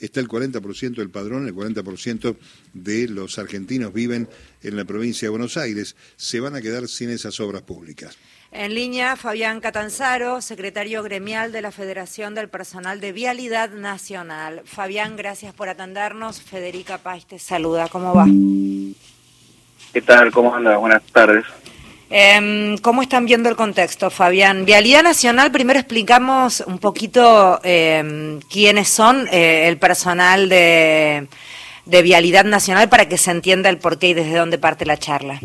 está el 40% del padrón, el 40% de los argentinos viven en la provincia de Buenos Aires. Se van a quedar sin esas obras públicas. En línea, Fabián Catanzaro, secretario gremial de la Federación del Personal de Vialidad Nacional. Fabián, gracias por atendernos. Federica Paz te saluda. ¿Cómo va? ¿Qué tal? ¿Cómo anda? Buenas tardes. Em, ¿Cómo están viendo el contexto, Fabián? Vialidad Nacional, primero explicamos un poquito em, quiénes son eh, el personal de, de Vialidad Nacional para que se entienda el porqué y desde dónde parte la charla.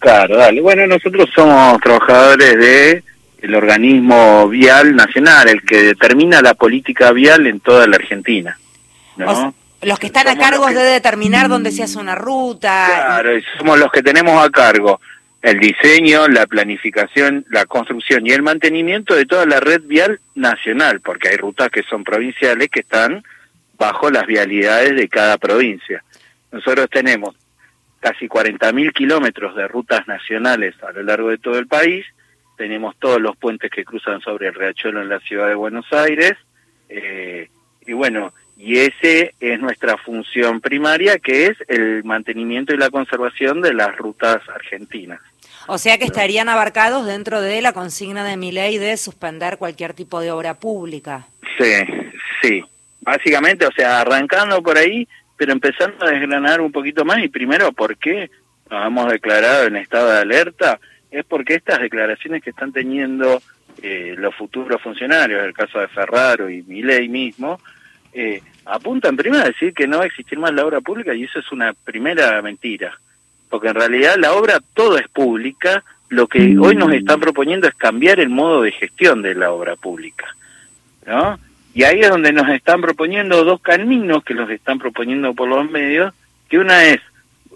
Claro, dale. Bueno, nosotros somos trabajadores de el organismo vial nacional, el que determina la política vial en toda la Argentina. ¿no? los que están a cargo de determinar dónde se hace una ruta. Claro, somos los que tenemos a cargo el diseño, la planificación, la construcción y el mantenimiento de toda la red vial nacional, porque hay rutas que son provinciales que están bajo las vialidades de cada provincia. Nosotros tenemos casi 40.000 kilómetros de rutas nacionales a lo largo de todo el país. Tenemos todos los puentes que cruzan sobre el riachuelo en la ciudad de Buenos Aires. Eh, y bueno, y ese es nuestra función primaria, que es el mantenimiento y la conservación de las rutas argentinas. O sea que estarían abarcados dentro de la consigna de mi ley de suspender cualquier tipo de obra pública. Sí, sí. Básicamente, o sea, arrancando por ahí, pero empezando a desgranar un poquito más y primero, ¿por qué nos hemos declarado en estado de alerta? Es porque estas declaraciones que están teniendo eh, los futuros funcionarios, el caso de Ferraro y Milei mismo, eh, apuntan primero a decir que no va a existir más la obra pública y eso es una primera mentira, porque en realidad la obra todo es pública, lo que hoy nos están proponiendo es cambiar el modo de gestión de la obra pública, ¿no? Y ahí es donde nos están proponiendo dos caminos que los están proponiendo por los medios, que una es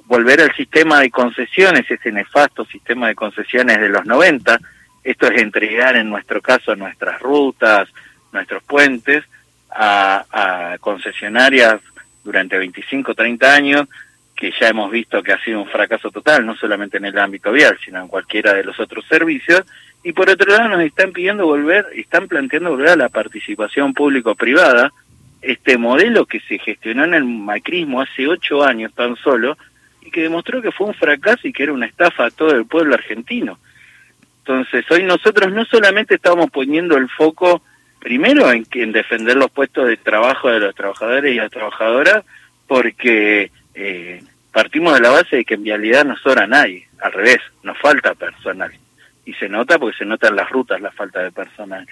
volver al sistema de concesiones, ese nefasto sistema de concesiones de los 90, esto es entregar en nuestro caso nuestras rutas, nuestros puentes, a, a concesionarias durante 25, 30 años, que ya hemos visto que ha sido un fracaso total, no solamente en el ámbito vial, sino en cualquiera de los otros servicios, y por otro lado nos están pidiendo volver, están planteando volver a la participación público-privada, este modelo que se gestionó en el macrismo hace ocho años tan solo, y que demostró que fue un fracaso y que era una estafa a todo el pueblo argentino. Entonces, hoy nosotros no solamente estamos poniendo el foco primero en, en defender los puestos de trabajo de los trabajadores y las trabajadoras, porque eh, partimos de la base de que en vialidad no sobra nadie, al revés, nos falta personal y se nota porque se nota en las rutas la falta de personal.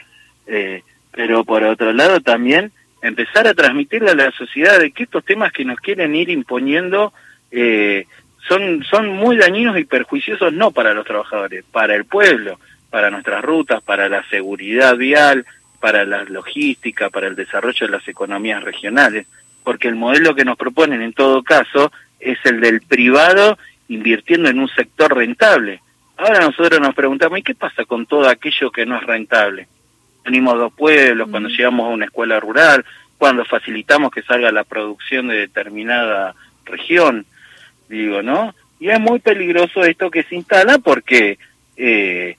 Eh, pero por otro lado también empezar a transmitirle a la sociedad de que estos temas que nos quieren ir imponiendo eh, son, son muy dañinos y perjuiciosos no para los trabajadores, para el pueblo, para nuestras rutas, para la seguridad vial, para la logística, para el desarrollo de las economías regionales, porque el modelo que nos proponen en todo caso es el del privado invirtiendo en un sector rentable, Ahora nosotros nos preguntamos, ¿y qué pasa con todo aquello que no es rentable? Venimos dos pueblos, cuando llegamos a una escuela rural, cuando facilitamos que salga la producción de determinada región, digo, ¿no? Y es muy peligroso esto que se instala porque eh,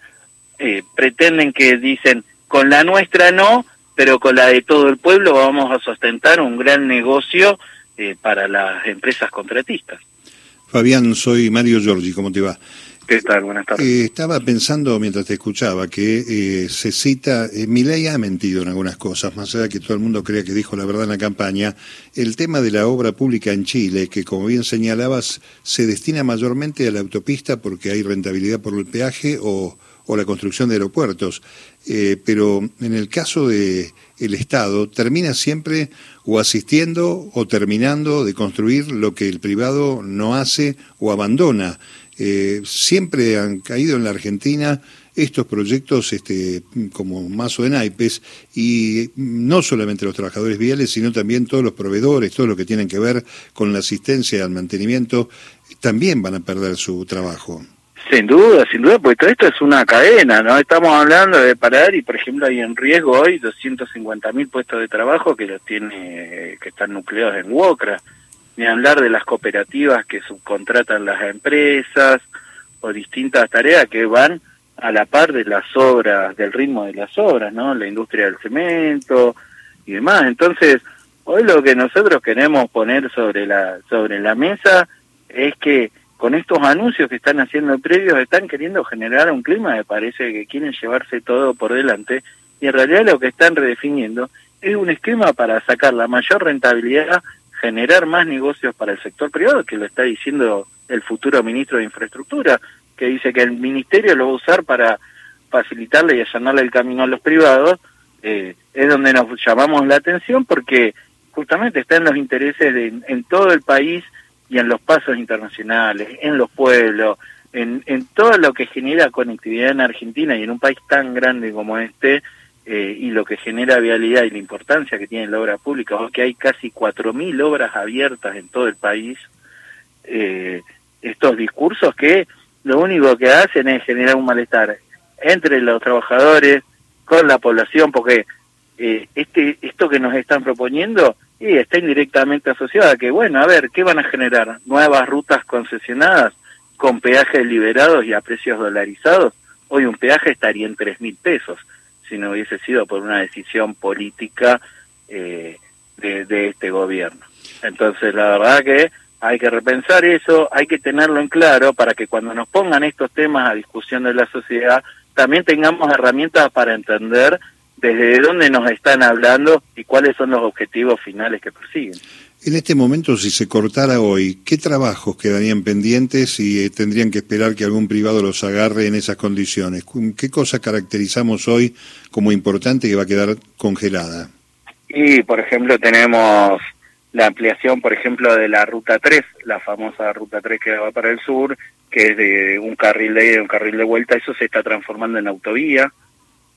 eh, pretenden que dicen, con la nuestra no, pero con la de todo el pueblo vamos a sustentar un gran negocio eh, para las empresas contratistas. Fabián, soy Mario Giorgi, ¿cómo te va? ¿Qué tal? Buenas tardes. Eh, estaba pensando mientras te escuchaba que eh, se cita, eh, ley ha mentido en algunas cosas, más allá de que todo el mundo crea que dijo la verdad en la campaña, el tema de la obra pública en Chile, que como bien señalabas, se destina mayormente a la autopista porque hay rentabilidad por el peaje o, o la construcción de aeropuertos, eh, pero en el caso de el Estado termina siempre o asistiendo o terminando de construir lo que el privado no hace o abandona. Eh, siempre han caído en la Argentina estos proyectos este, como mazo de naipes y no solamente los trabajadores viales, sino también todos los proveedores, todo lo que tienen que ver con la asistencia al mantenimiento, también van a perder su trabajo. Sin duda, sin duda, porque todo esto es una cadena, ¿no? Estamos hablando de parar y, por ejemplo, hay en riesgo hoy 250 mil puestos de trabajo que los tiene, que están nucleados en WOCRA ni hablar de las cooperativas que subcontratan las empresas o distintas tareas que van a la par de las obras, del ritmo de las obras, ¿no? La industria del cemento y demás. Entonces, Hoy lo que nosotros queremos poner sobre la, sobre la mesa es que con estos anuncios que están haciendo previos están queriendo generar un clima que parece que quieren llevarse todo por delante y en realidad lo que están redefiniendo es un esquema para sacar la mayor rentabilidad, generar más negocios para el sector privado, que lo está diciendo el futuro ministro de Infraestructura, que dice que el ministerio lo va a usar para facilitarle y allanarle el camino a los privados, eh, es donde nos llamamos la atención porque justamente está en los intereses de, en todo el país y en los pasos internacionales, en los pueblos, en, en todo lo que genera conectividad en Argentina y en un país tan grande como este, eh, y lo que genera vialidad y la importancia que tiene la obra pública, que hay casi 4.000 obras abiertas en todo el país, eh, estos discursos que lo único que hacen es generar un malestar entre los trabajadores, con la población, porque eh, este esto que nos están proponiendo y está indirectamente asociado a que, bueno, a ver, ¿qué van a generar? ¿Nuevas rutas concesionadas con peajes liberados y a precios dolarizados? Hoy un peaje estaría en tres mil pesos si no hubiese sido por una decisión política eh, de, de este gobierno. Entonces, la verdad que hay que repensar eso, hay que tenerlo en claro para que cuando nos pongan estos temas a discusión de la sociedad, también tengamos herramientas para entender desde dónde nos están hablando y cuáles son los objetivos finales que persiguen. En este momento, si se cortara hoy, ¿qué trabajos quedarían pendientes y eh, tendrían que esperar que algún privado los agarre en esas condiciones? ¿Qué cosa caracterizamos hoy como importante que va a quedar congelada? Y, por ejemplo, tenemos la ampliación, por ejemplo, de la Ruta 3, la famosa Ruta 3 que va para el sur, que es de un carril de ida y un carril de vuelta, eso se está transformando en autovía.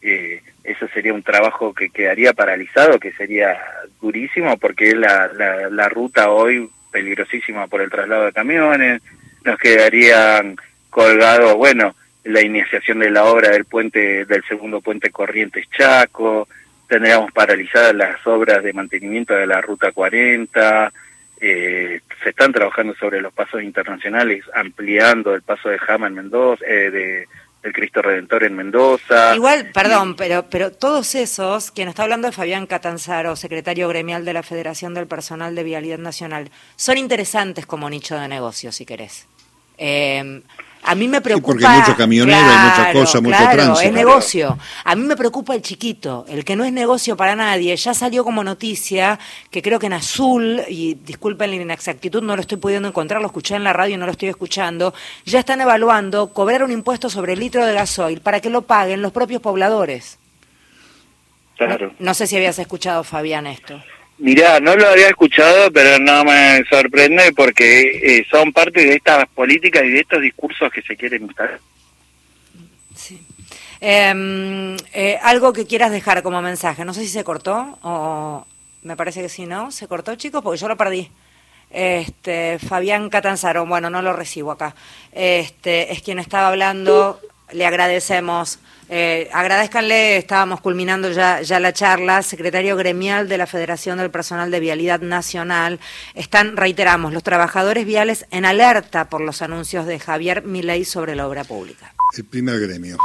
Eh, eso sería un trabajo que quedaría paralizado, que sería durísimo, porque es la, la, ruta hoy peligrosísima por el traslado de camiones, nos quedarían colgados, bueno, la iniciación de la obra del puente, del segundo puente Corrientes Chaco, tendríamos paralizadas las obras de mantenimiento de la ruta 40, eh, se están trabajando sobre los pasos internacionales, ampliando el paso de Jama en Mendoza, eh, de el Cristo Redentor en Mendoza. Igual, perdón, pero, pero todos esos, quien está hablando de Fabián Catanzaro, secretario gremial de la Federación del Personal de Vialidad Nacional, son interesantes como nicho de negocio, si querés. Eh, a mí me preocupa. porque hay mucho camionero, hay mucha cosa, mucho claro, Es negocio. A mí me preocupa el chiquito, el que no es negocio para nadie. Ya salió como noticia que creo que en Azul, y disculpen la inexactitud, no lo estoy pudiendo encontrar, lo escuché en la radio y no lo estoy escuchando, ya están evaluando cobrar un impuesto sobre el litro de gasoil para que lo paguen los propios pobladores. Claro. no sé si habías escuchado, Fabián, esto. Mirá, no lo había escuchado, pero no me sorprende porque eh, son parte de estas políticas y de estos discursos que se quieren instalar. Sí. Em, eh, algo que quieras dejar como mensaje, no sé si se cortó o me parece que sí, ¿no? ¿Se cortó, chicos? Porque yo lo perdí. Este, Fabián Catanzaro, bueno, no lo recibo acá. Este, es quien estaba hablando, le agradecemos. Eh, agradezcanle, estábamos culminando ya, ya la charla, secretario gremial de la Federación del Personal de Vialidad Nacional. Están, reiteramos, los trabajadores viales en alerta por los anuncios de Javier Milei sobre la obra pública. El primer gremio.